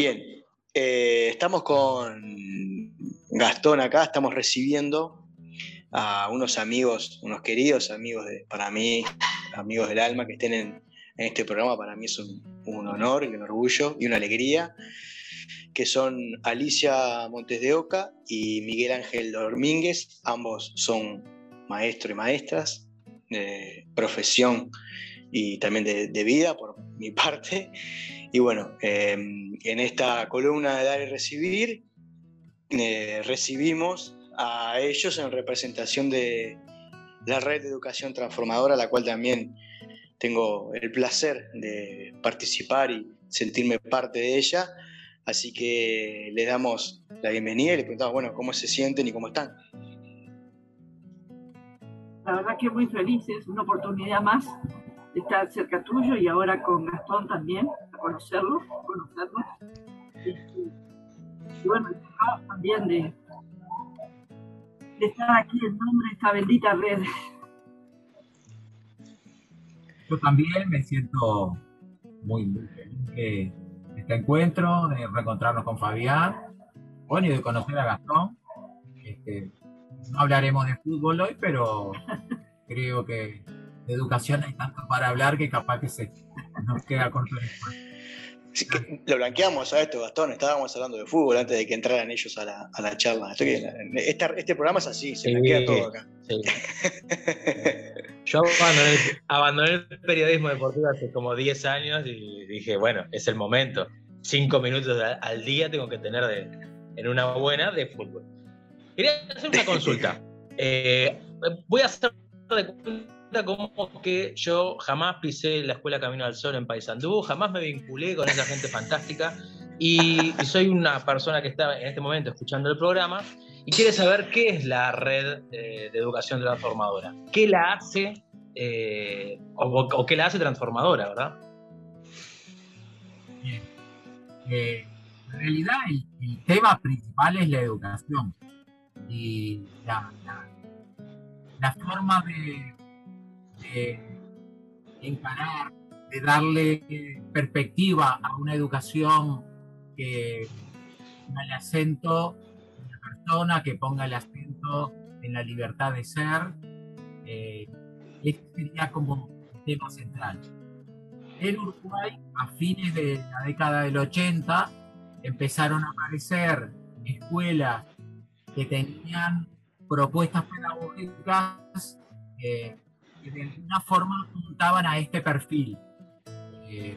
Bien, eh, estamos con Gastón acá, estamos recibiendo a unos amigos, unos queridos amigos de, para mí, amigos del alma que estén en, este programa. Para mí es un, honor y un orgullo y una alegría, que son Alicia Montes de Oca y Miguel Ángel Domínguez. Ambos son maestros y maestras de profesión y también de, vida por mi parte. Y bueno, em, en esta columna de dar y recibir, eh, recibimos a ellos en representación de la red de educación transformadora, la cual también tengo el placer de participar y sentirme parte de ella. Así que le damos la bienvenida y le preguntamos, bueno, cómo se sienten y cómo están. La verdad que muy felices, una oportunidad más de estar cerca tuyo y ahora con Gastón también, a conocerlo, conocerlo. Y, bueno, también de, estar aquí en nombre de esta bendita red. Yo también me siento muy, feliz de este encuentro, de reencontrarnos con Fabián, bueno, y de conocer a Gastón. Este, no hablaremos de fútbol hoy, pero creo que de educación hay tanto para hablar que capaz que se nos queda corto el lo blanqueamos a esto, Gastón. Estábamos hablando de fútbol antes de que entraran ellos a la, a la charla. este programa es así, se blanquea todo acá. Yo abandoné, el periodismo deportivo hace como 10 años y dije, bueno, es el momento. Cinco minutos al día tengo que tener de, en una buena de fútbol. Quería hacer una consulta. Eh, voy a hacer de cuenta como que yo jamás pisé la escuela Camino al Sol en Paysandú, jamás me vinculé con esa gente fantástica y, soy una persona que está en este momento escuchando el programa y quiere saber qué es la red eh, de educación transformadora, qué la hace eh, o, qué la hace transformadora, ¿verdad? en realidad el, tema principal es la educación y la, forma de, encarar, de darle perspectiva a una educación que ponga el acento en la persona, que ponga el acento en la libertad de ser. Eh, este sería como el tema central. En Uruguay, a fines de la década del 80, empezaron a aparecer escuelas que tenían propuestas pedagógicas eh, que de alguna forma apuntaban a este perfil. Eh,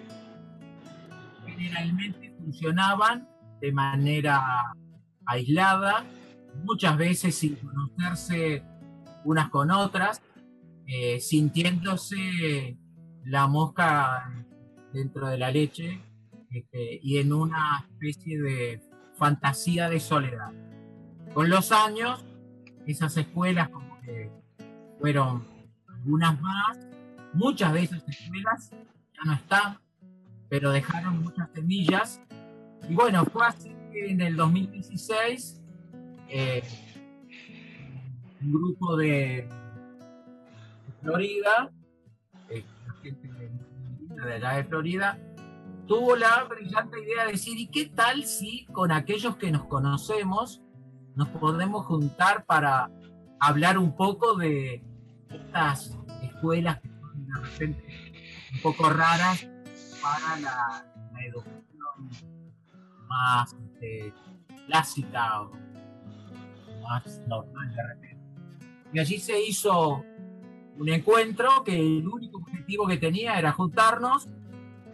generalmente funcionaban de manera aislada, muchas veces sin conocerse unas con otras, eh, sintiéndose la mosca dentro de la leche este, y en una especie de fantasía de soledad. Con los años, esas escuelas como que fueron algunas más, muchas de esas escuelas ya no están, pero dejaron muchas semillas. Y bueno, fue así que en el 2016 eh, un grupo de, Florida, eh, gente de allá de Florida, tuvo la brillante idea de decir, ¿y qué tal si con aquellos que nos conocemos nos podemos juntar para hablar un poco de estas escuelas que son de repente un poco raras para la, educación más este, clásica o más normal de repente. Y allí se hizo un encuentro que el único objetivo que tenía era juntarnos,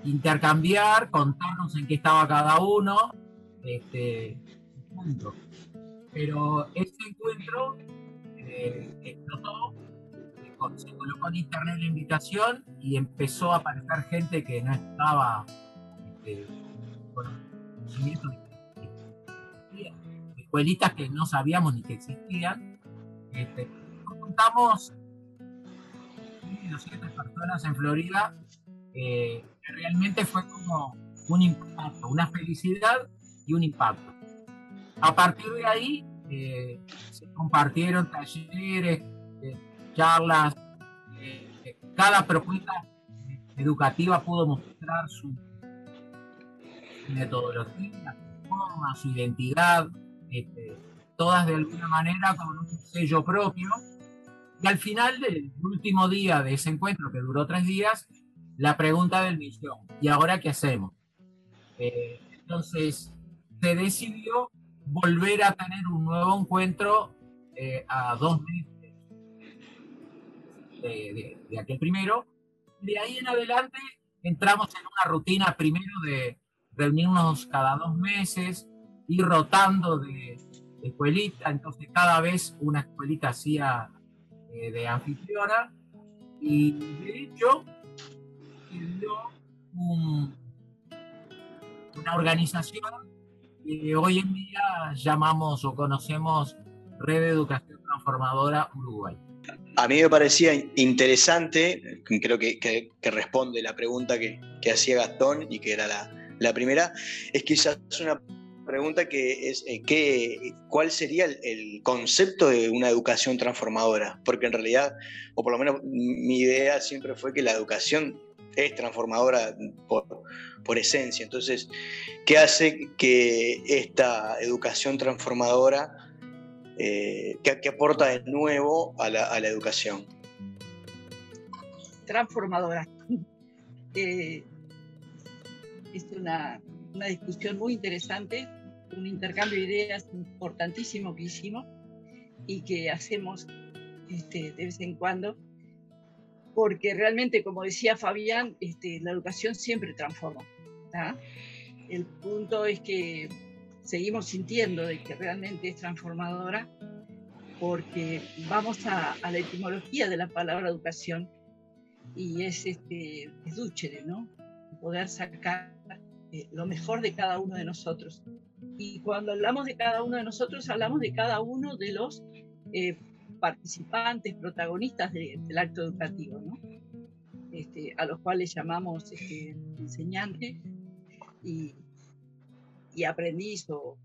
intercambiar, contarnos en qué estaba cada uno, este. Pero este encuentro eh, explotó, se colocó en internet la invitación y empezó a aparecer gente que no estaba este, con conocimiento escuelitas que no sabíamos ni que existían. Este, juntamos 200 personas en Florida, eh, realmente fue como un impacto, una felicidad y un impacto. A partir de ahí eh, se compartieron talleres, eh, charlas, cada propuesta educativa pudo mostrar su metodología, forma, su identidad, este, todas de alguna manera con un sello propio. Y al final del último día de ese encuentro, que duró tres días, la pregunta del millón, ¿y ahora qué hacemos? Eh, entonces, se decidió volver a tener un nuevo encuentro eh, a dos meses de, aquel primero. De ahí en adelante entramos en una rutina primero de reunirnos cada dos meses, ir rotando de, escuelita, entonces cada vez una escuelita hacía eh, de anfitriona y de hecho un, una organización que hoy en día llamamos o conocemos Red Educación Transformadora Uruguay. A mí me parecía interesante, creo que, que, responde la pregunta que, que, hacía Gastón y que era la, la primera, es es una pregunta que es eh, cuál sería el, concepto de una educación transformadora, porque en realidad, o por lo menos mi idea siempre fue que la educación es transformadora por, por esencia. Entonces, ¿qué hace que esta educación transformadora, eh, aporta de nuevo a la, educación? Transformadora. Eh, es una, una discusión muy interesante, un intercambio de ideas importantísimo que hicimos y que hacemos este, de vez en cuando porque realmente, como decía Fabián, este, la educación siempre transforma. El punto es que seguimos sintiendo de que realmente es transformadora porque vamos a, la etimología de la palabra educación y es, este, es ¿no? Poder sacar eh, lo mejor de cada uno de nosotros. Y cuando hablamos de cada uno de nosotros, hablamos de cada uno de los eh, participantes, protagonistas del acto educativo, ¿no? Este, a los cuales llamamos este, enseñantes y, aprendiz o,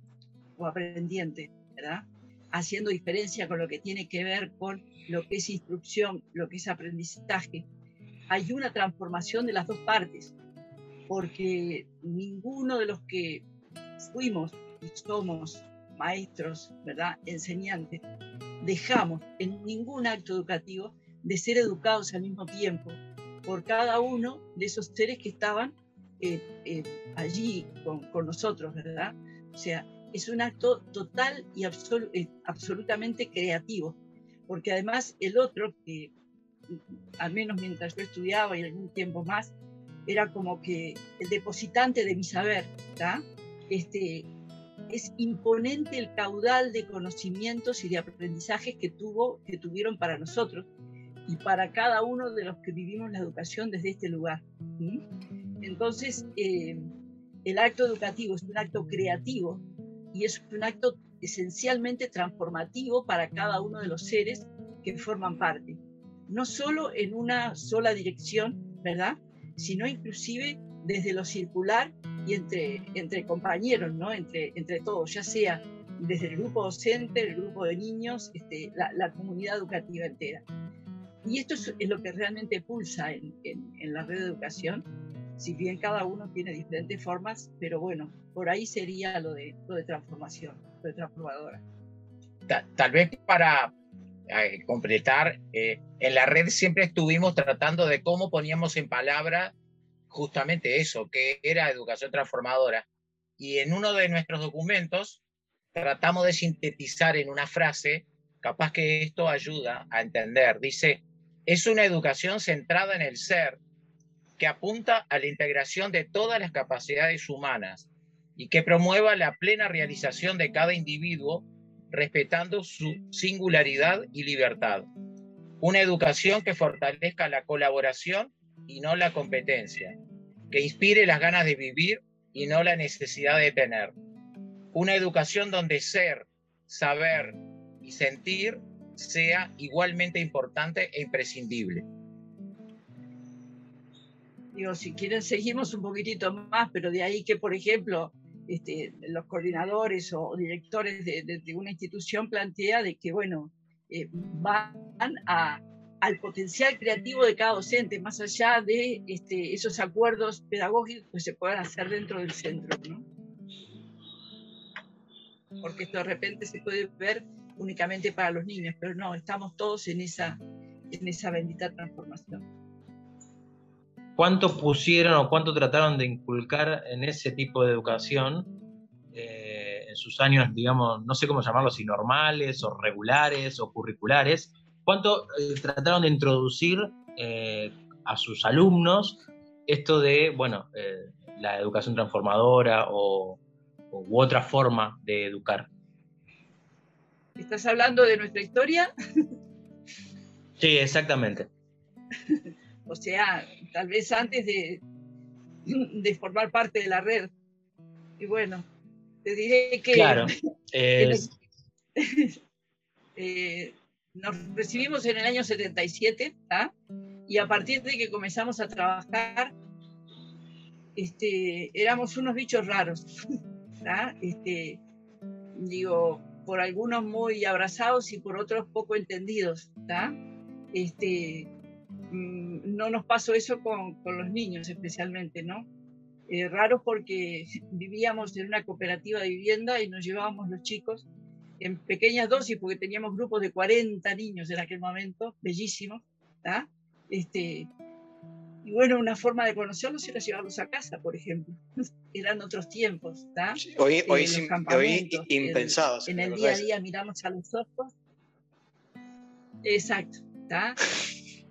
o, aprendiente, ¿verdad? Haciendo diferencia con lo que tiene que ver con lo que es instrucción, lo que es aprendizaje. Hay una transformación de las dos partes, porque ninguno de los que fuimos y somos maestros, ¿verdad? Enseñantes, dejamos en ningún acto educativo de ser educados al mismo tiempo por cada uno de esos seres que estaban eh, eh, allí con, nosotros, ¿verdad? O sea, es un acto total y eh, absolutamente creativo, porque además el otro, que al menos mientras yo estudiaba y algún tiempo más, era como que el depositante de mi saber, ¿verdad? Este, es imponente el caudal de conocimientos y de aprendizajes que, tuvo, que tuvieron para nosotros y para cada uno de los que vivimos la educación desde este lugar. Entonces, eh, el acto educativo es un acto creativo y es un acto esencialmente transformativo para cada uno de los seres que forman parte. No solo en una sola dirección, ¿verdad? Sino inclusive desde lo circular y entre, entre compañeros, ¿no? entre, entre todos, ya sea desde el grupo docente, el grupo de niños, este, la, comunidad educativa entera. Y esto es, lo que realmente pulsa en, en, la red de educación, si bien cada uno tiene diferentes formas, pero bueno, por ahí sería lo de, lo de transformación, lo de transformadora. Tal, vez para eh, completar, eh, en la red siempre estuvimos tratando de cómo poníamos en palabra justamente eso, que era educación transformadora. Y en uno de nuestros documentos tratamos de sintetizar en una frase, capaz que esto ayuda a entender. Dice, es una educación centrada en el ser, que apunta a la integración de todas las capacidades humanas y que promueva la plena realización de cada individuo respetando su singularidad y libertad. Una educación que fortalezca la colaboración y no la competencia, que inspire las ganas de vivir y no la necesidad de tener. Una educación donde ser, saber y sentir sea igualmente importante e imprescindible. Digo, si quieren seguimos un poquitito más, pero de ahí que, por ejemplo, este, los coordinadores o directores de, una institución plantea de que, bueno, eh, van al potencial creativo de cada docente, más allá de este, esos acuerdos pedagógicos que se puedan hacer dentro del centro. ¿no? Porque esto de repente se puede ver únicamente para los niños, pero no, estamos todos en esa, en esa bendita transformación. ¿Cuánto pusieron o cuánto trataron de inculcar en ese tipo de educación eh, en sus años, digamos, no sé cómo llamarlos, si normales o regulares o curriculares? ¿Cuánto eh, trataron de introducir eh, a sus alumnos esto de, bueno, la educación transformadora o, u otra forma de educar? ¿Estás hablando de nuestra historia? Sí, exactamente. o sea, tal vez antes de, de formar parte de la red. Y bueno, te diré que... Claro. Eh, nos recibimos en el año 77, y a partir de que comenzamos a trabajar, este, éramos unos bichos raros. Este, digo, por algunos muy abrazados y por otros poco entendidos. Este, mm, no nos pasó eso con, con los niños especialmente, ¿no? Eh, raro porque vivíamos en una cooperativa de vivienda y nos llevábamos los chicos en pequeñas dosis porque teníamos grupos de 40 niños en aquel momento, bellísimos, Este, y bueno, una forma de conocerlos era llevarlos a casa, por ejemplo. Eran otros tiempos, Hoy, hoy, hoy impensados. En, el día a día miramos a los ojos. Exacto, ¿está?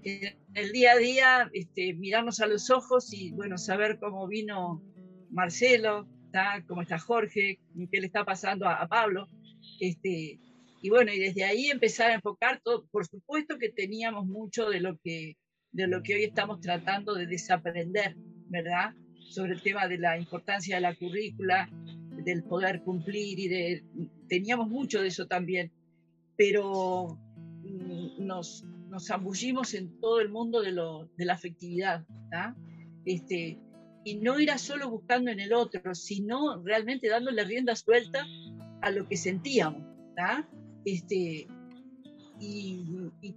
En el día a día este, miramos a los ojos y, bueno, saber cómo vino Marcelo, ¿está? cómo está Jorge, qué le está pasando a, a Pablo. Este, y bueno, y desde ahí empezar a enfocar todo. Por supuesto que teníamos mucho de lo que de lo que hoy estamos tratando de desaprender, ¿verdad? Sobre el tema de la importancia de la currícula, del poder cumplir y de... Teníamos mucho de eso también, pero mm, nos, nos zambullimos en todo el mundo de, lo, de la afectividad. Este, y no ir solo buscando en el otro, sino realmente dándole rienda suelta a lo que sentíamos. Este, y, y,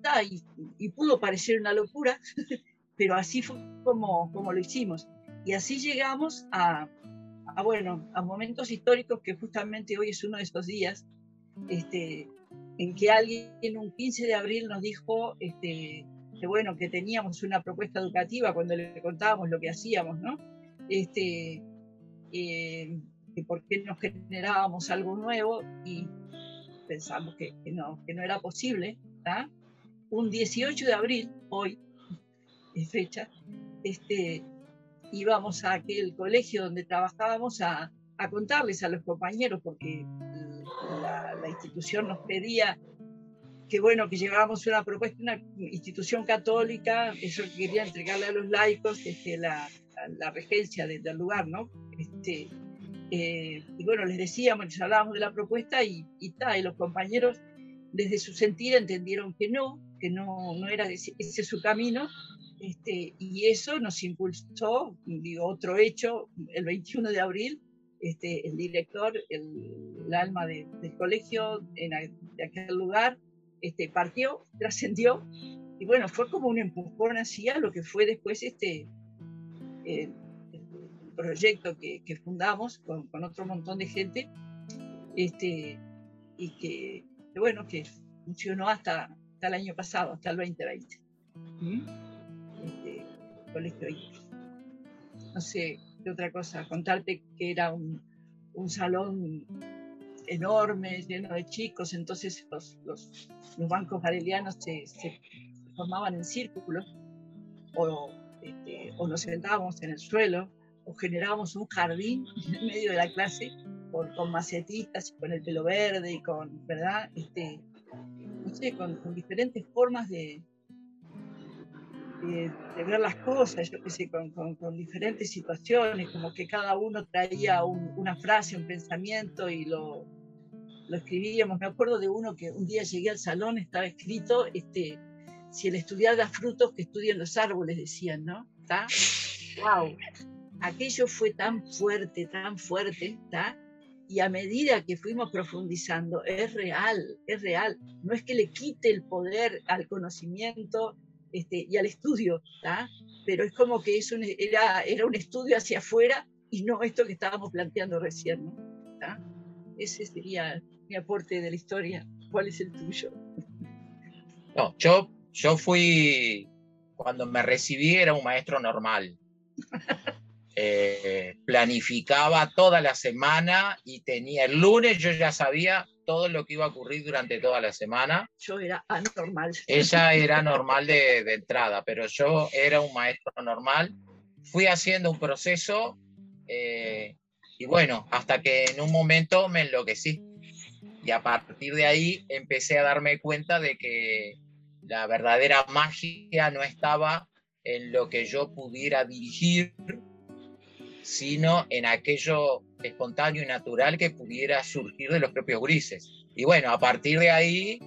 y, pudo parecer una locura, pero así fue como, como lo hicimos. Y así llegamos a, a, bueno, a momentos históricos que justamente hoy es uno de esos días este, en que alguien en un 15 de abril nos dijo este, que bueno, que teníamos una propuesta educativa cuando le contábamos lo que hacíamos, ¿no? Este, eh, que por qué nos generábamos algo nuevo y pensamos que, no, que no era posible, un 18 de abril, hoy, es fecha, este, íbamos a aquel colegio donde trabajábamos a contarles a los compañeros, porque la, institución nos pedía que bueno, que llevábamos una propuesta, una institución católica, eso quería entregarle a los laicos este, la, la, regencia del lugar, ¿no? Este, eh, y bueno, les decíamos, les hablábamos de la propuesta y, y, y los compañeros desde su sentir entendieron que no, que no, no era ese, ese su camino, este, y eso nos impulsó, digo, otro hecho, el 21 de abril, este, el director, el, alma del colegio en, de aquel lugar, este, partió, trascendió, y bueno, fue como un empujón hacia lo que fue después este, eh, proyecto que, que fundamos con, con, otro montón de gente este, y que, que, bueno, que funcionó hasta, hasta el año pasado, hasta el 2020. ¿Mm? Este, colegio No sé otra cosa, contarte que era un, un salón enorme, lleno de chicos, entonces los, los, los bancos garelianos se, se, formaban en círculos o, este, o nos sentábamos en el suelo o generábamos un jardín en medio de la clase con, con macetistas y con el pelo verde y con, ¿verdad? Este, no sé, con, con diferentes formas de, de, de, ver las cosas, yo qué sé, con, con, diferentes situaciones, como que cada uno traía un, una frase, un pensamiento y lo, lo escribíamos. Me acuerdo de uno que un día llegué al salón, estaba escrito, este, si el estudiar da frutos, que estudien los árboles, decían, ¿no? ¿Está? ¡Wow! aquello fue tan fuerte, tan fuerte, ¿está? Y a medida que fuimos profundizando, es real, es real. No es que le quite el poder al conocimiento este, y al estudio, pero es como que es un, era, era un estudio hacia afuera y no esto que estábamos planteando recién. ¿no? Ese sería mi aporte de la historia. ¿Cuál es el tuyo? No, yo, yo fui, cuando me recibí era un maestro normal. Eh, planificaba toda la semana y tenía el lunes yo ya sabía todo lo que iba a ocurrir durante toda la semana. Yo era anormal. Ella era normal de, de entrada, pero yo era un maestro normal. Fui haciendo un proceso eh, y bueno, hasta que en un momento me enloquecí. Y a partir de ahí empecé a darme cuenta de que la verdadera magia no estaba en lo que yo pudiera dirigir, sino en aquello espontáneo y natural que pudiera surgir de los propios grises. Y bueno, a partir de ahí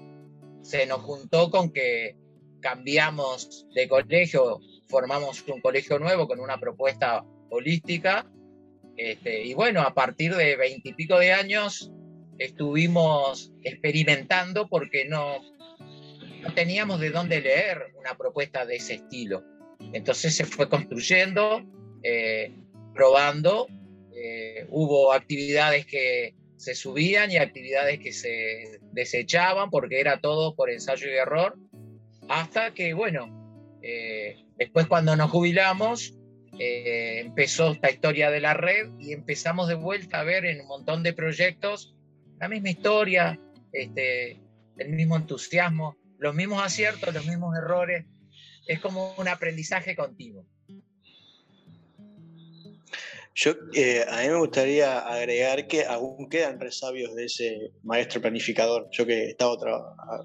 se nos juntó con que cambiamos de colegio, formamos un colegio nuevo con una propuesta holística. Este, y bueno, a partir de veintipico de años estuvimos experimentando porque no, teníamos de dónde leer una propuesta de ese estilo. Entonces se fue construyendo, eh, probando. Eh, hubo actividades que se subían y actividades que se desechaban porque era todo por ensayo y error. Hasta que, bueno, eh, después cuando nos jubilamos, empezó esta historia de la red y empezamos de vuelta a ver en un montón de proyectos la misma historia, este, el mismo entusiasmo, los mismos aciertos, los mismos errores. Es como un aprendizaje continuo. Yo, eh, a mí me gustaría agregar que aún quedan resabios de ese maestro planificador. Yo que he estado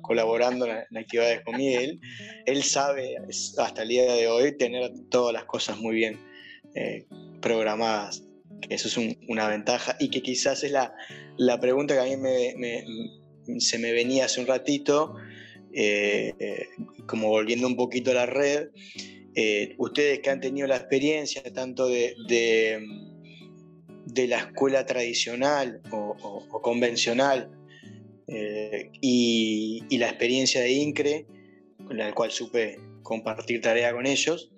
colaborando en, actividades con Miguel, él sabe hasta el día de hoy tener todas las cosas muy bien eh, programadas. Eso es una ventaja y que quizás es la, la pregunta que a mí me, se me venía hace un ratito eh, eh, como volviendo un poquito a la red, eh, ustedes que han tenido la experiencia tanto de, de, la escuela tradicional o, convencional y, la experiencia de INCRE, con la cual supe compartir tarea con ellos,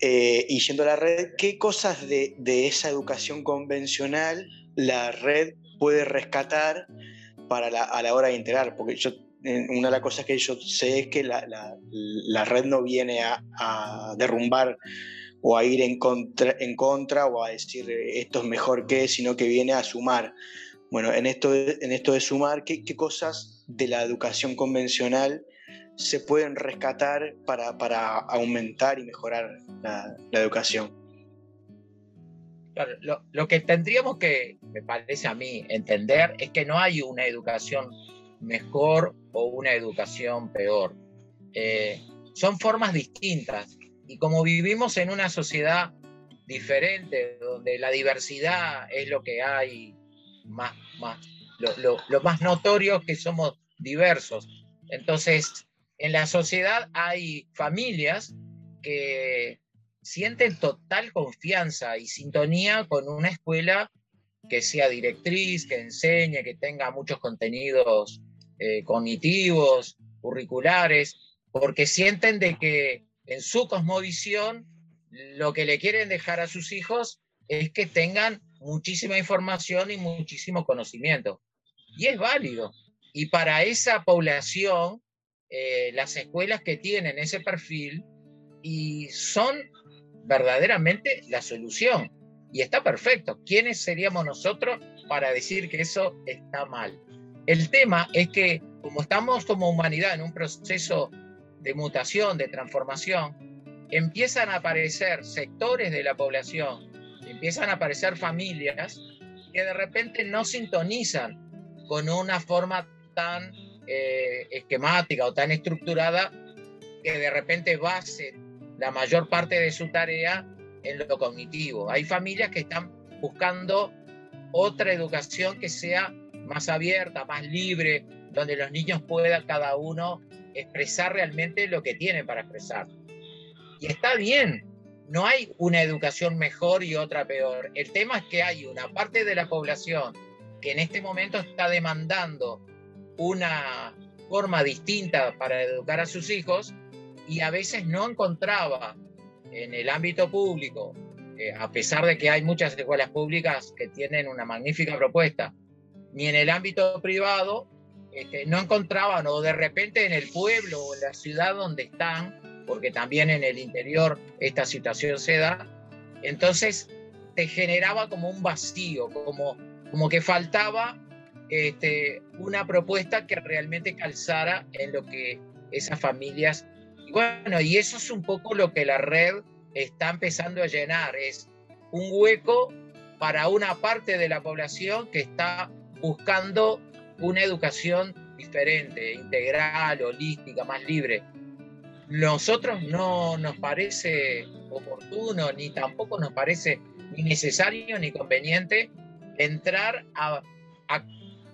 y yendo a la red, ¿qué cosas de, de esa educación convencional la red puede rescatar para a la hora de integrar? Porque yo una de las cosas que yo sé es que la, la, red no viene a, derrumbar o a ir en contra, en contra o a decir esto es mejor que, sino que viene a sumar. Bueno, en esto, en esto de sumar, ¿qué, qué cosas de la educación convencional se pueden rescatar para, para aumentar y mejorar la, la educación? lo, lo, que tendríamos que, me parece a mí, entender es que no hay una educación mejor o una educación peor. Eh, son formas distintas y como vivimos en una sociedad diferente, donde la diversidad es lo que hay más, más lo, lo, más notorio que somos diversos. Entonces, en la sociedad hay familias que sienten total confianza y sintonía con una escuela que sea directriz, que enseñe, que tenga muchos contenidos eh, cognitivos, curriculares, porque sienten de que en su cosmovisión lo que le quieren dejar a sus hijos es que tengan muchísima información y muchísimo conocimiento. Y es válido. Y para esa población, eh, las escuelas que tienen ese perfil y son verdaderamente la solución. Y está perfecto. ¿Quiénes seríamos nosotros para decir que eso está mal? El tema es que como estamos como humanidad en un proceso de mutación, de transformación, empiezan a aparecer sectores de la población, empiezan a aparecer familias que de repente no sintonizan con una forma tan eh, esquemática o tan estructurada que de repente base la mayor parte de su tarea en lo cognitivo. Hay familias que están buscando otra educación que sea más abierta, más libre, donde los niños puedan cada uno expresar realmente lo que tienen para expresar. Y está bien, no hay una educación mejor y otra peor. El tema es que hay una parte de la población que en este momento está demandando una forma distinta para educar a sus hijos y a veces no encontraba en el ámbito público, eh, a pesar de que hay muchas escuelas públicas que tienen una magnífica propuesta, ni en el ámbito privado, este, no encontraban o de repente en el pueblo o en la ciudad donde están, porque también en el interior esta situación se da, entonces te generaba como un vacío, como, como que faltaba este, una propuesta que realmente calzara en lo que esas familias... Y bueno, y eso es un poco lo que la red está empezando a llenar, es un hueco para una parte de la población que está buscando una educación diferente, integral, holística, más libre. Nosotros no nos parece oportuno, ni tampoco nos parece ni necesario ni conveniente entrar a,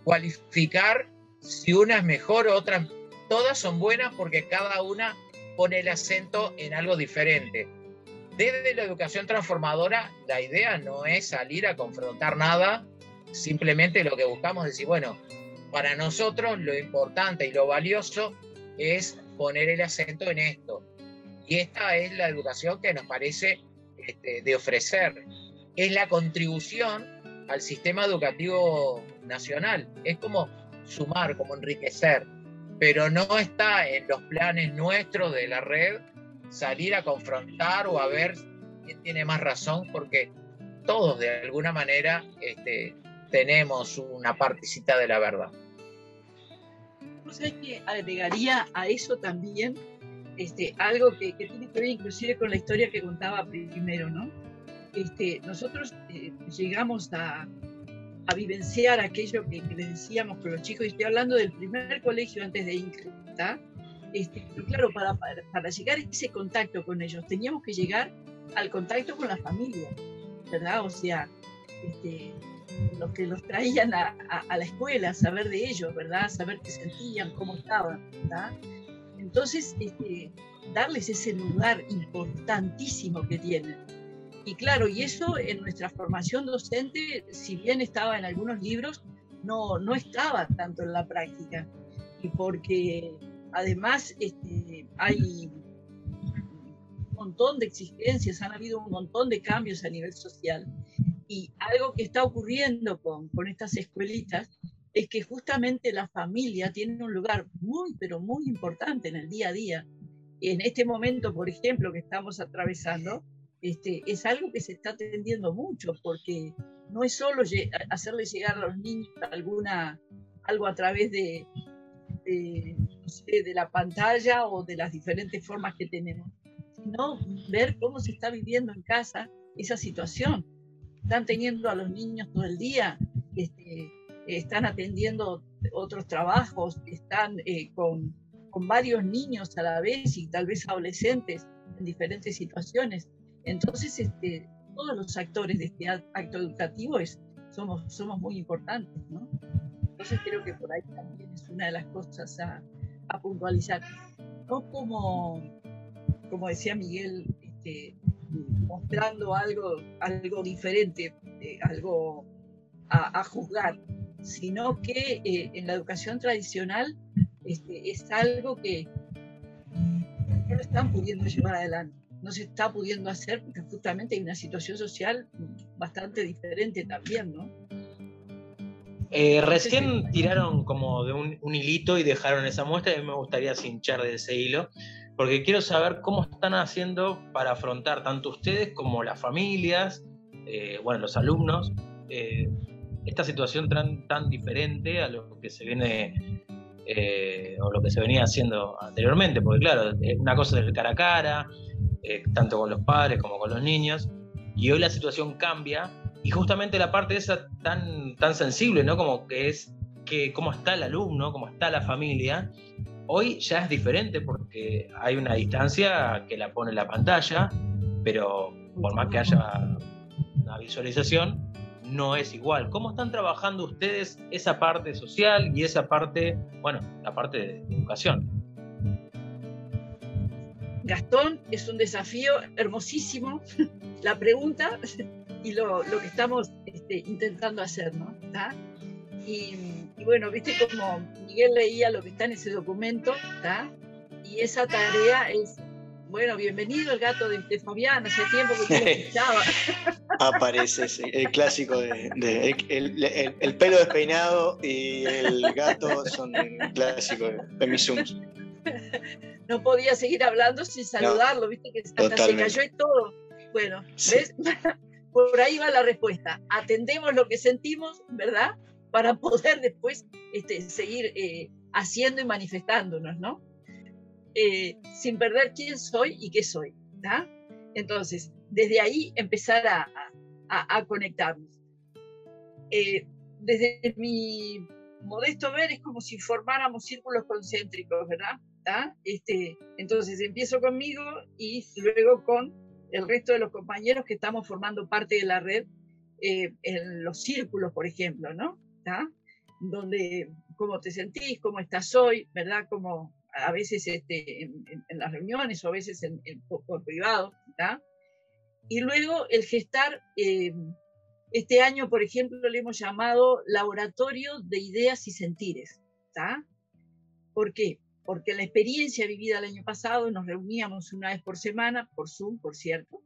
cualificar si una es mejor o otra. Todas son buenas porque cada una pone el acento en algo diferente. Desde la educación transformadora, la idea no es salir a confrontar nada, simplemente lo que buscamos es decir, bueno, para nosotros lo importante y lo valioso es poner el acento en esto. Y esta es la educación que nos parece este, de ofrecer. Es la contribución al sistema educativo nacional. Es como sumar, como enriquecer, pero no está en los planes nuestros de la red salir a confrontar o a ver quién tiene más razón, porque todos de alguna manera este, tenemos una partecita de la verdad. ¿Sabes que agregaría a eso también este, algo que, que, tiene que ver inclusive con la historia que contaba primero, ¿no? Este, nosotros eh, llegamos a, a, vivenciar aquello que, que, le decíamos con los chicos, y estoy hablando del primer colegio antes de INCRE, este, claro, para, para, para, llegar a ese contacto con ellos, teníamos que llegar al contacto con la familia, ¿verdad? O sea, este, los que los traían a, la escuela, saber de ellos, ¿verdad? Saber qué sentían, cómo estaban, ¿verdad? Entonces, este, darles ese lugar importantísimo que tienen. Y claro, y eso en nuestra formación docente, si bien estaba en algunos libros, no, no estaba tanto en la práctica. Y porque además este, hay un montón de exigencias, han habido un montón de cambios a nivel social. Y algo que está ocurriendo con, con estas escuelitas es que justamente la familia tiene un lugar muy, pero muy importante en el día a día. En este momento, por ejemplo, que estamos atravesando, este, es algo que se está atendiendo mucho, porque no es solo hacerle llegar a los niños alguna, algo a través de, de, no sé, de la pantalla o de las diferentes formas que tenemos, sino ver cómo se está viviendo en casa esa situación. Están teniendo a los niños todo el día, este, están atendiendo otros trabajos, están eh, con, con, varios niños a la vez y tal vez adolescentes en diferentes situaciones. Entonces, este, todos los actores de este acto educativo es, somos, somos muy importantes. Entonces creo que por ahí también es una de las cosas a, a puntualizar. No como, como decía Miguel, este, mostrando algo, algo diferente, eh, algo a, a, juzgar, sino que eh, en la educación tradicional este, es algo que no lo están pudiendo llevar adelante, no se está pudiendo hacer porque justamente hay una situación social bastante diferente también, ¿no? Eh, recién tiraron como de un, un, hilito y dejaron esa muestra y me gustaría cinchar de ese hilo, porque quiero saber cómo están haciendo para afrontar tanto ustedes como las familias, eh, bueno, los alumnos, eh, esta situación tan, tan diferente a lo que se viene eh, o lo que se venía haciendo anteriormente, porque claro, una cosa es el cara a cara, tanto con los padres como con los niños, y hoy la situación cambia, y justamente la parte esa tan, tan sensible, ¿no? Como que es que cómo está el alumno, cómo está la familia, hoy ya es diferente porque hay una distancia que la pone la pantalla, pero por más que haya una visualización, no es igual. ¿Cómo están trabajando ustedes esa parte social y esa parte, bueno, la parte de educación? Gastón, es un desafío hermosísimo la pregunta y lo, que estamos este, intentando hacer, ¿no? Y, y, bueno, viste como Miguel leía lo que está en ese documento, ¿está? y esa tarea es bueno, bienvenido el gato de, Fabián, hace tiempo que no escuchaba. Aparece el clásico de, el, pelo despeinado y el gato son clásicos de, mis Zooms. No podía seguir hablando sin saludarlo, viste que hasta se cayó y todo. Bueno, ¿ves? Por ahí va la respuesta. Atendemos lo que sentimos, ¿verdad? Para poder después este, seguir eh, haciendo y manifestándonos, ¿no? Eh, sin perder quién soy y qué soy. Entonces, desde ahí empezar a, a, conectarnos. Eh, desde mi modesto ver es como si formáramos círculos concéntricos, ¿verdad? Este, entonces empiezo conmigo y luego con el resto de los compañeros que estamos formando parte de la red en los círculos, por ejemplo, ¿no? Donde, cómo te sentís, cómo estás hoy, ¿verdad? Cómo, a veces este, en, las reuniones o a veces en, por, privado. Y luego el gestar, eh, este año, por ejemplo, le hemos llamado Laboratorio de Ideas y Sentires. ¿Por qué? Porque la experiencia vivida el año pasado nos reuníamos una vez por semana, por Zoom, por cierto,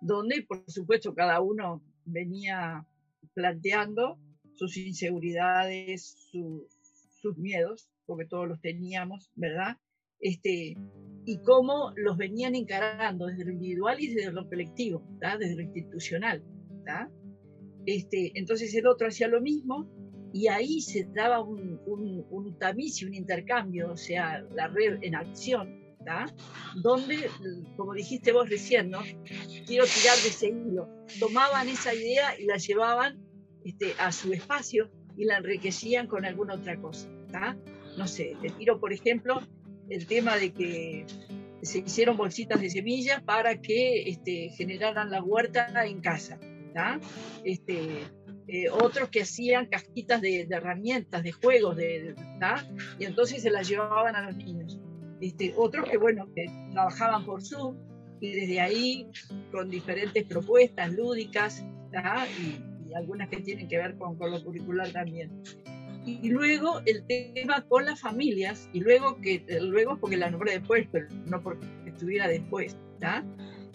donde, por supuesto, cada uno venía planteando sus inseguridades, sus miedos, porque todos los teníamos, ¿verdad? Este, y cómo los venían encarando desde lo individual y desde lo colectivo, ¿verdad? desde lo institucional. Este, entonces el otro hacía lo mismo y ahí se daba un, tamiz y un intercambio, o sea, la red en acción, ¿verdad? donde, como dijiste vos recién, ¿no? quiero tirar de ese hilo, tomaban esa idea y la llevaban este, a su espacio y la enriquecían con alguna otra cosa. ¿verdad? no sé, te tiro por ejemplo el tema de que se hicieron bolsitas de semillas para que este, generaran la huerta en casa. Este, eh, otros que hacían casquitas de, herramientas, de juegos, de, y entonces se las llevaban a los niños. Este, otros que, bueno, que trabajaban por Zoom y desde ahí con diferentes propuestas lúdicas y, algunas que tienen que ver con, con lo curricular también. Y luego el tema con las familias, y luego, que, luego porque la nombré después, pero no porque estuviera después,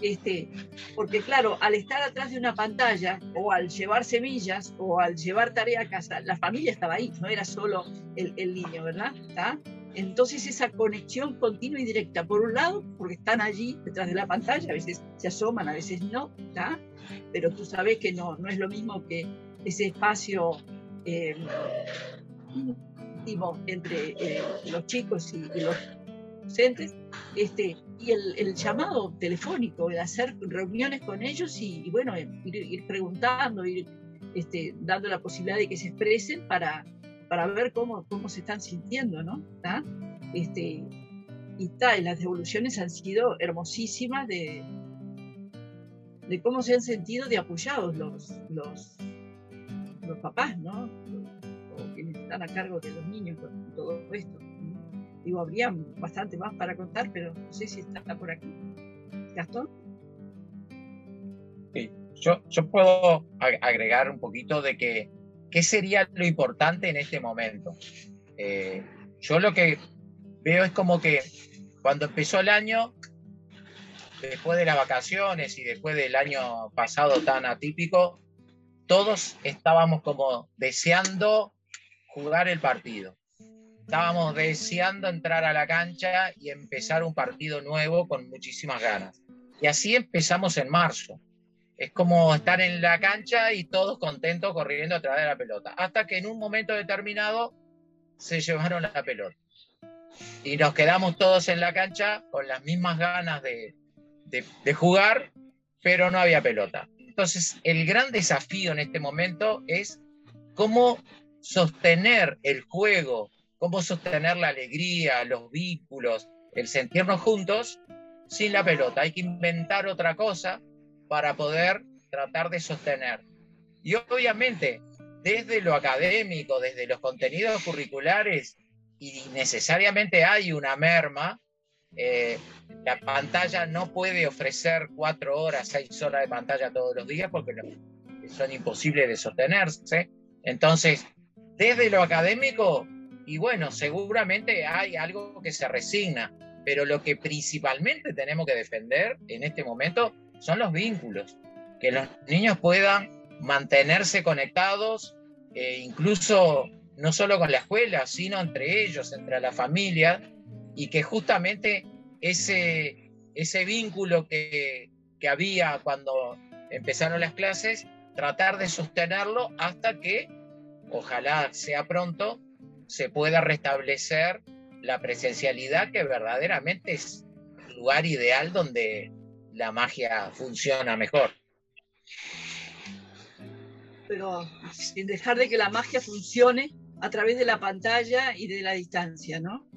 Este, porque claro, al estar atrás de una pantalla o al llevar semillas o al llevar tarea a casa, la familia estaba ahí, no era solo el, el niño, ¿verdad? Entonces esa conexión continua y directa, por un lado, porque están allí detrás de la pantalla, a veces se asoman, a veces no, pero tú sabes que no, no es lo mismo que ese espacio eh, entre eh, los chicos y, los docentes, este, y el, llamado telefónico, de hacer reuniones con ellos y, bueno, ir, preguntando, ir este, dando la posibilidad de que se expresen para, para ver cómo, cómo se están sintiendo, ¿no? Este, y, tal las devoluciones han sido hermosísimas de, cómo se han sentido de apoyados los, los, los papás, ¿no? están a cargo de los niños con todo esto. Digo, habría bastante más para contar, pero no sé si está por aquí. Gastón. Yo, yo puedo agregar un poquito de que qué sería lo importante en este momento. Eh, yo lo que veo es como que cuando empezó el año, después de las vacaciones y después del año pasado tan atípico, todos estábamos como deseando jugar el partido. Estábamos deseando entrar a la cancha y empezar un partido nuevo con muchísimas ganas. Y así empezamos en marzo. Es como estar en la cancha y todos contentos corriendo a través de la pelota. Hasta que en un momento determinado se llevaron la pelota. Y nos quedamos todos en la cancha con las mismas ganas de, de jugar, pero no había pelota. Entonces, el gran desafío en este momento es cómo sostener el juego, cómo sostener la alegría, los vínculos, el sentirnos juntos sin la pelota. Hay que inventar otra cosa para poder tratar de sostener. Y obviamente, desde lo académico, desde los contenidos curriculares, y necesariamente hay una merma, eh, la pantalla no puede ofrecer cuatro horas, seis horas de pantalla todos los días porque son imposibles de sostenerse. Entonces, desde lo académico, y bueno, seguramente hay algo que se resigna, pero lo que principalmente tenemos que defender en este momento son los vínculos, que los niños puedan mantenerse conectados, e incluso no solo con la escuela, sino entre ellos, entre la familia, y que justamente ese, ese vínculo que, que había cuando empezaron las clases, tratar de sostenerlo hasta que, ojalá sea pronto, se pueda restablecer la presencialidad que verdaderamente es lugar ideal donde la magia funciona mejor. Pero sin dejar de que la magia funcione a través de la pantalla y de la distancia, ¿no?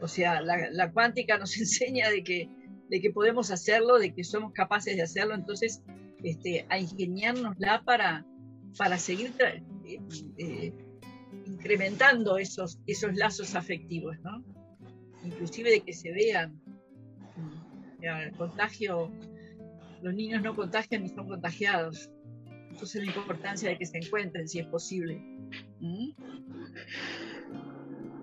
O sea, la, cuántica nos enseña de que, de que podemos hacerlo, de que somos capaces de hacerlo, entonces este, a ingeniárnosla para, para seguir eh, eh, incrementando esos, esos lazos afectivos, ¿no? Inclusive de que se vean. El contagio, los niños no contagian ni son contagiados. Entonces la importancia de que se encuentren, si es posible. ¿Mm?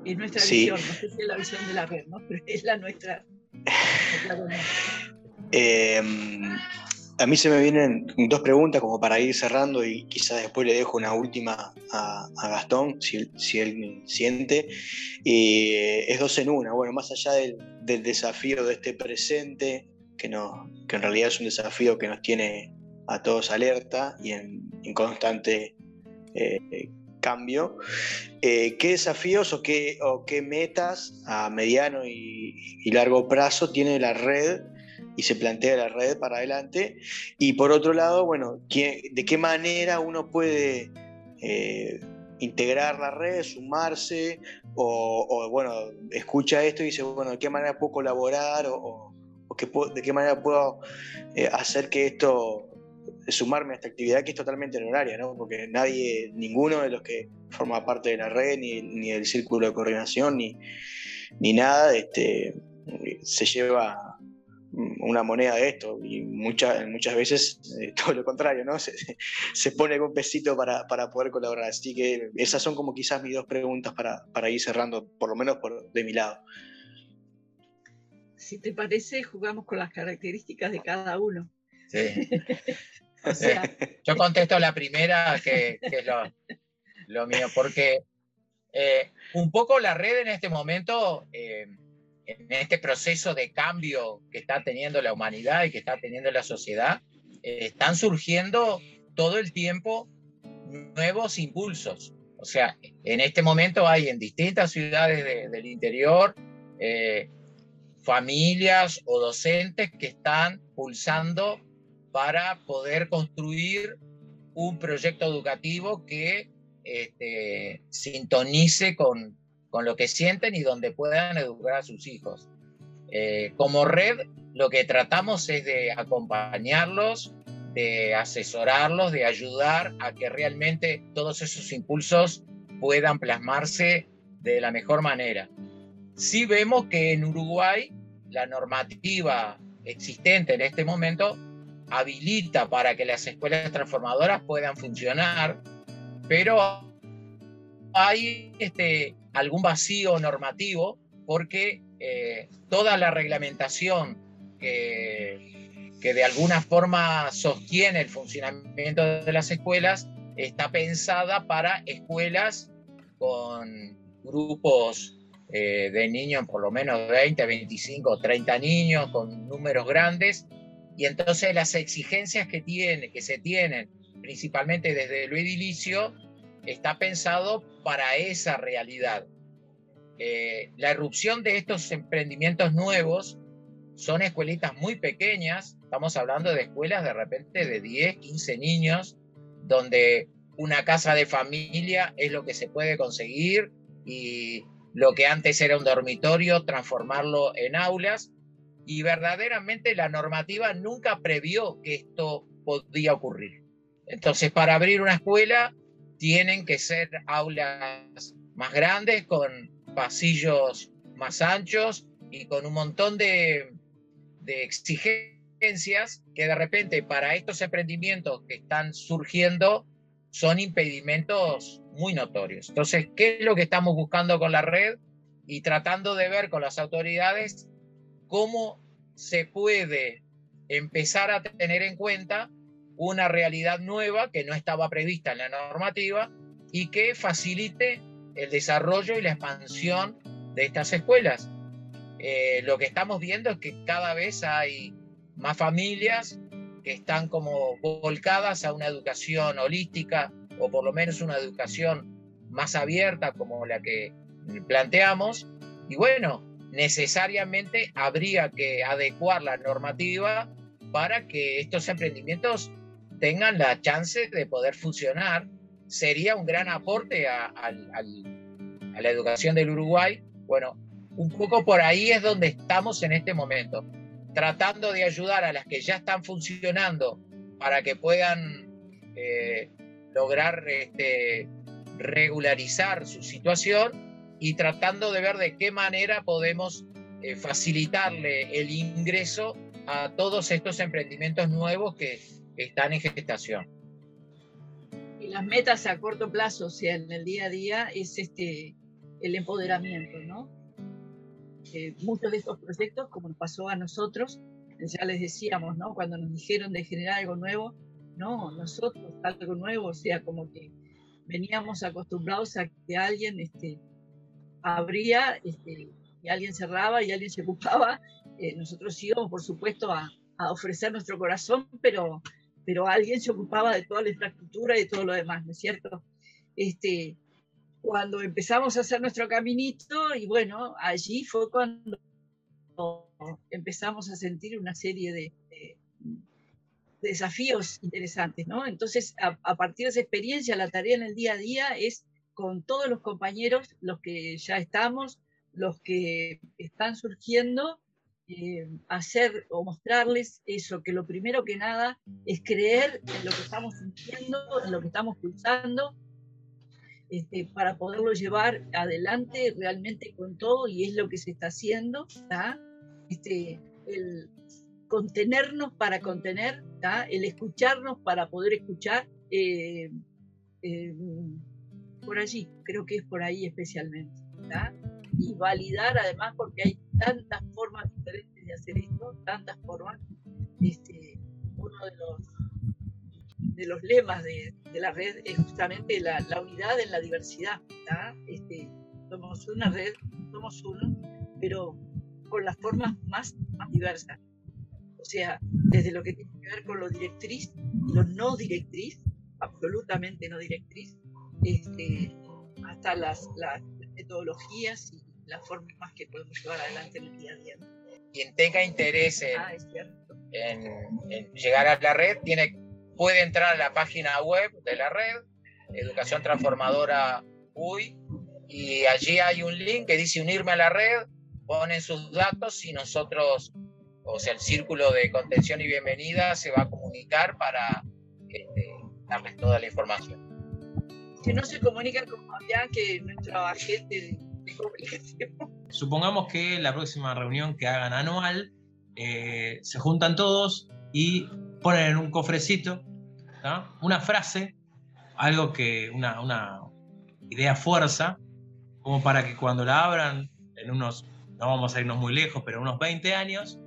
Es nuestra visión, no sé si es la visión de la red, ¿no? Pero es la nuestra. eh, a mí se me vienen dos preguntas como para ir cerrando y quizás después le dejo una última a, Gastón, si, si, él siente. es dos en una. Bueno, más allá del, desafío de este presente, que, no, que en realidad es un desafío que nos tiene a todos alerta y en, constante eh, cambio, eh, ¿qué desafíos o qué, o qué metas a mediano y, y largo plazo tiene la red? y se plantea la red para adelante. Y por otro lado, bueno, ¿de qué manera uno puede eh, integrar la red, sumarse, o, bueno, escucha esto y dice, bueno, ¿de qué manera puedo colaborar o, de qué manera puedo eh, hacer que esto, sumarme a esta actividad que es totalmente honoraria, ¿no? Porque nadie, ninguno de los que forma parte de la red, ni, ni del círculo de coordinación, ni, ni nada, este, se lleva una moneda de esto y muchas muchas veces eh, todo lo contrario, ¿no? Se, se pone un pesito para, para, poder colaborar. Así que esas son como quizás mis dos preguntas para, para ir cerrando, por lo menos por, de mi lado. Si te parece, jugamos con las características de cada uno. Sí. Yo contesto la primera, que, que es lo, lo, mío, porque eh, un poco la red en este momento... En este proceso de cambio que está teniendo la humanidad y que está teniendo la sociedad, eh, están surgiendo todo el tiempo nuevos impulsos. O sea, en este momento hay en distintas ciudades del interior eh, familias o docentes que están pulsando para poder construir un proyecto educativo que este, sintonice con, con lo que sienten y donde puedan educar a sus hijos. Eh, como red, lo que tratamos es de acompañarlos, de asesorarlos, de ayudar a que realmente todos esos impulsos puedan plasmarse de la mejor manera. Sí vemos que en Uruguay la normativa existente en este momento habilita para que las escuelas transformadoras puedan funcionar, pero hay este, algún vacío normativo porque eh, toda la reglamentación que, que de alguna forma sostiene el funcionamiento de las escuelas está pensada para escuelas con grupos eh, de niños, por lo menos 20, 25, 30 niños, con números grandes, y entonces las exigencias que, tiene, que se tienen, principalmente desde lo edilicio, está pensado para esa realidad. Eh, la erupción de estos emprendimientos nuevos son escuelitas muy pequeñas, estamos hablando de escuelas de repente de 10, 15 niños, donde una casa de familia es lo que se puede conseguir y lo que antes era un dormitorio, transformarlo en aulas. Y verdaderamente la normativa nunca previó que esto podía ocurrir. Entonces, para abrir una escuela tienen que ser aulas más grandes, con pasillos más anchos y con un montón de, exigencias que de repente para estos emprendimientos que están surgiendo son impedimentos muy notorios. Entonces, ¿qué es lo que estamos buscando con la red? Y tratando de ver con las autoridades cómo se puede empezar a tener en cuenta una realidad nueva que no estaba prevista en la normativa y que facilite el desarrollo y la expansión de estas escuelas. Eh, lo que estamos viendo es que cada vez hay más familias que están como volcadas a una educación holística o por lo menos una educación más abierta como la que planteamos. Y bueno, necesariamente habría que adecuar la normativa para que estos emprendimientos tengan la chance de poder funcionar. Sería un gran aporte a, la educación del Uruguay. Bueno, un poco por ahí es donde estamos en este momento, tratando de ayudar a las que ya están funcionando para que puedan eh, lograr este, regularizar su situación y tratando de ver de qué manera podemos eh, facilitarle el ingreso a todos estos emprendimientos nuevos que están en gestación. Y las metas a corto plazo, o sea, en el día a día, es este, el empoderamiento, ¿no? muchos de estos proyectos, como nos pasó a nosotros, ya les decíamos, ¿no? Cuando nos dijeron de generar algo nuevo, no, nosotros algo nuevo, o sea, como que veníamos acostumbrados a que alguien este, abría este, y alguien cerraba y alguien se ocupaba. Eh, nosotros íbamos, por supuesto, a, a, ofrecer nuestro corazón, pero, pero alguien se ocupaba de toda la infraestructura y de todo lo demás, ¿no es cierto? Este, cuando empezamos a hacer nuestro caminito y bueno, allí fue cuando empezamos a sentir una serie de, desafíos interesantes, ¿no? Entonces, a, partir de esa experiencia, la tarea en el día a día es con todos los compañeros, los que ya estamos, los que están surgiendo, eh, hacer o mostrarles eso, que lo primero que nada es creer en lo que estamos sintiendo, en lo que estamos pulsando, este, para poderlo llevar adelante realmente con todo y es lo que se está haciendo, Este, el contenernos para contener, el escucharnos para poder escuchar, eh, eh, por allí, creo que es por ahí especialmente, y validar además porque hay tantas formas diferentes de hacer esto, tantas formas, este, uno de los de los lemas de, la red es justamente la, unidad en la diversidad. Este, somos una red, somos uno, pero con las formas más, más diversas. O sea, desde lo que tiene que ver con lo directriz y lo no directriz, absolutamente no directriz, este, hasta las, las metodologías y las formas que podemos llevar adelante en el día a día. Quien tenga interés en, ah, en, en llegar a la red tiene puede entrar a la página web de la red, Educación Transformadora UI, y allí hay un link que dice unirme a la red, ponen sus datos y nosotros, o sea, el círculo de contención y bienvenida se va a comunicar para este, darles toda la información. Que no se comunican con Fabián, que nuestro agente. Supongamos que la próxima reunión que hagan anual, eh, se juntan todos y ponen en un cofrecito una frase, algo que, una, una, idea fuerza, como para que cuando la abran en unos, no vamos a irnos muy lejos, pero unos 20 años,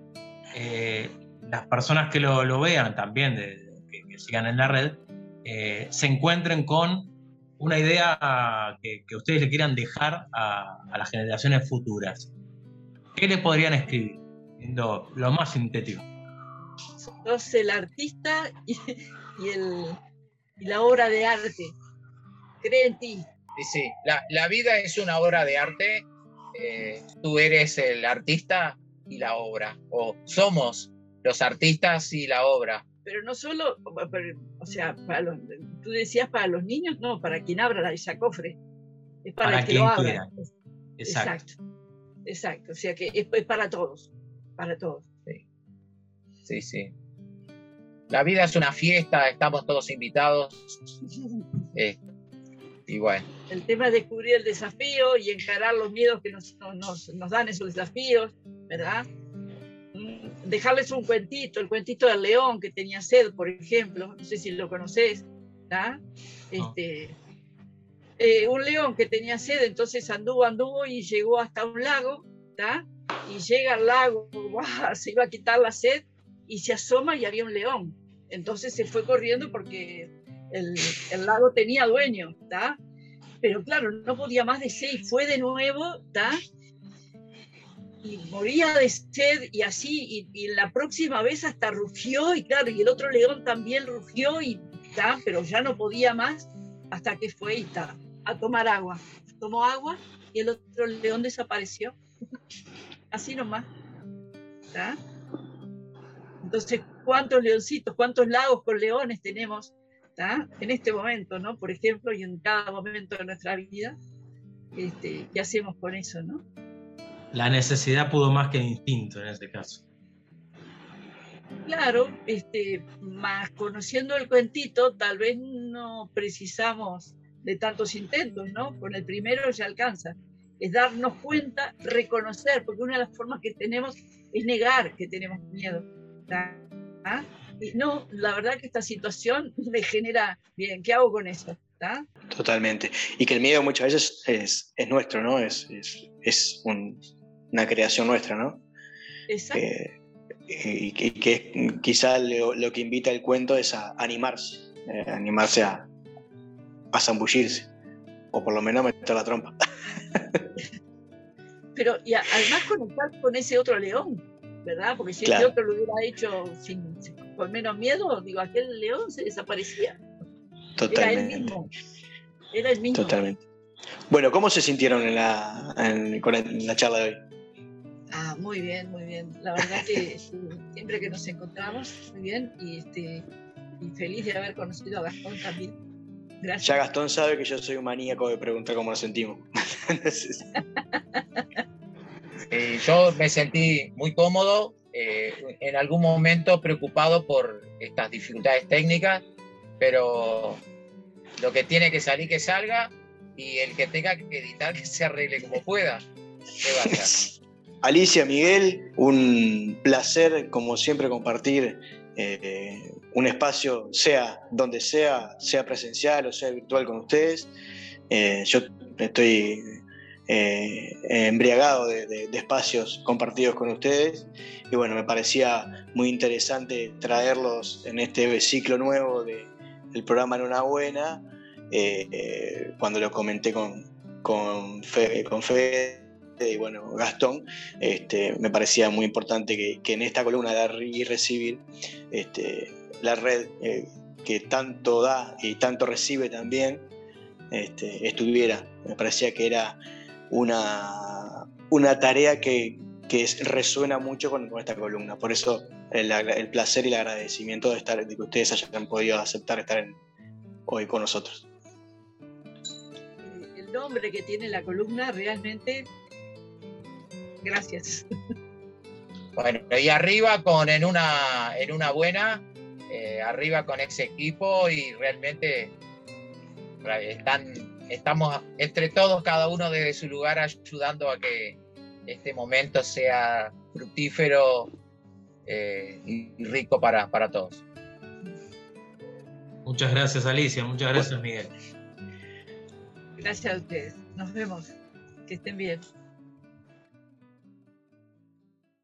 eh, las personas que lo, lo vean también, de, que, sigan en la red, eh, se encuentren con una idea que, que ustedes le quieran dejar a, a, las generaciones futuras. ¿Qué le podrían escribir? Siendo lo más sintético. Sos el artista y, y, el, y la obra de arte. Cree en ti. Sí, sí. La, la vida es una obra de arte. Eh, tú eres el artista y la obra. O somos los artistas y la obra. Pero no solo, o sea, para tú decías para los niños, no, para quien abra esa cofre. Es para, el que lo abra. Exacto. Exacto. O sea que es, es para todos. Para todos. Sí. Sí, sí. La vida es una fiesta, estamos todos invitados. Eh, y bueno. El tema es descubrir el desafío y encarar los miedos que nos, nos, dan esos desafíos, ¿verdad? Dejarles un cuentito, el cuentito del león que tenía sed, por ejemplo, no sé si lo conoces, ¿verdad? Este, eh, un león que tenía sed, entonces anduvo, anduvo y llegó hasta un lago, ¿está? Y llega al lago, se iba a quitar la sed y se asoma y había un león. Entonces se fue corriendo porque el, el lago tenía dueño, ¿está? Pero claro, no podía más de sed y fue de nuevo, ¿está? Y moría de sed y así, y, la próxima vez hasta rugió, y claro, y el otro león también rugió, y ta, pero ya no podía más hasta que fue y ta, a tomar agua. Tomó agua y el otro león desapareció. así nomás. ¿tá? Entonces, ¿cuántos leoncitos, cuántos lagos con leones tenemos ¿tá? en este momento, ¿no? Por ejemplo, y en cada momento de nuestra vida. Este, ¿Qué hacemos con eso, no? La necesidad pudo más que el instinto en este caso. Claro, este, más conociendo el cuentito, tal vez no precisamos de tantos intentos, ¿no? Con el primero ya alcanza. Es darnos cuenta, reconocer, porque una de las formas que tenemos es negar que tenemos miedo. ¿Ah? Y no, la verdad que esta situación me genera, bien, ¿qué hago con eso? Totalmente. Y que el miedo muchas veces es, es nuestro, ¿no? Es, es, es un, una creación nuestra, ¿no? Exacto. y, que, quizá lo, que invita el cuento es a animarse, eh, animarse a, a zambullirse, o por lo menos meter la trompa. Pero y además conectar con ese otro león, ¿verdad? Porque si el otro lo hubiera hecho sin, con menos miedo, digo, aquel león se desaparecía. Totalmente. Era el mismo. Era el mismo. Totalmente. Bueno, ¿cómo se sintieron en la, en la charla de hoy? Ah, muy bien, muy bien. La verdad que siempre que nos encontramos, muy bien, y, este, y feliz de haber conocido a Gastón también. Gracias. Ya Gastón sabe que yo soy un maníaco de preguntar cómo nos sentimos. yo me sentí muy cómodo, eh, en algún momento preocupado por estas dificultades técnicas, pero lo que tiene que salir que salga y el que tenga que editar que se arregle como pueda. ¿Qué va a hacer? Alicia, Miguel, un placer como siempre compartir eh, un espacio, sea donde sea, sea presencial o sea virtual con ustedes. Eh, yo estoy eh, embriagado de, espacios compartidos con ustedes y bueno, me parecía muy interesante traerlos en este ciclo nuevo del programa En una buena, cuando lo comenté con, con, con y bueno, Gastón, este, me parecía muy importante que, en esta columna de dar y recibir, este, la red eh, que tanto da y tanto recibe también, este, estuviera. Me parecía que era una, una tarea que, resuena mucho con, esta columna. Por eso el, placer y el agradecimiento de, estar, de que ustedes hayan podido aceptar estar hoy con nosotros. El nombre que tiene la columna realmente Gracias. Bueno, y arriba con en una, en una buena, eh, arriba con ese equipo y realmente están, estamos entre todos, cada uno desde su lugar, ayudando a que este momento sea fructífero eh, y rico para, para todos. Muchas gracias Alicia, muchas gracias Miguel. Gracias a ustedes, nos vemos, que estén bien.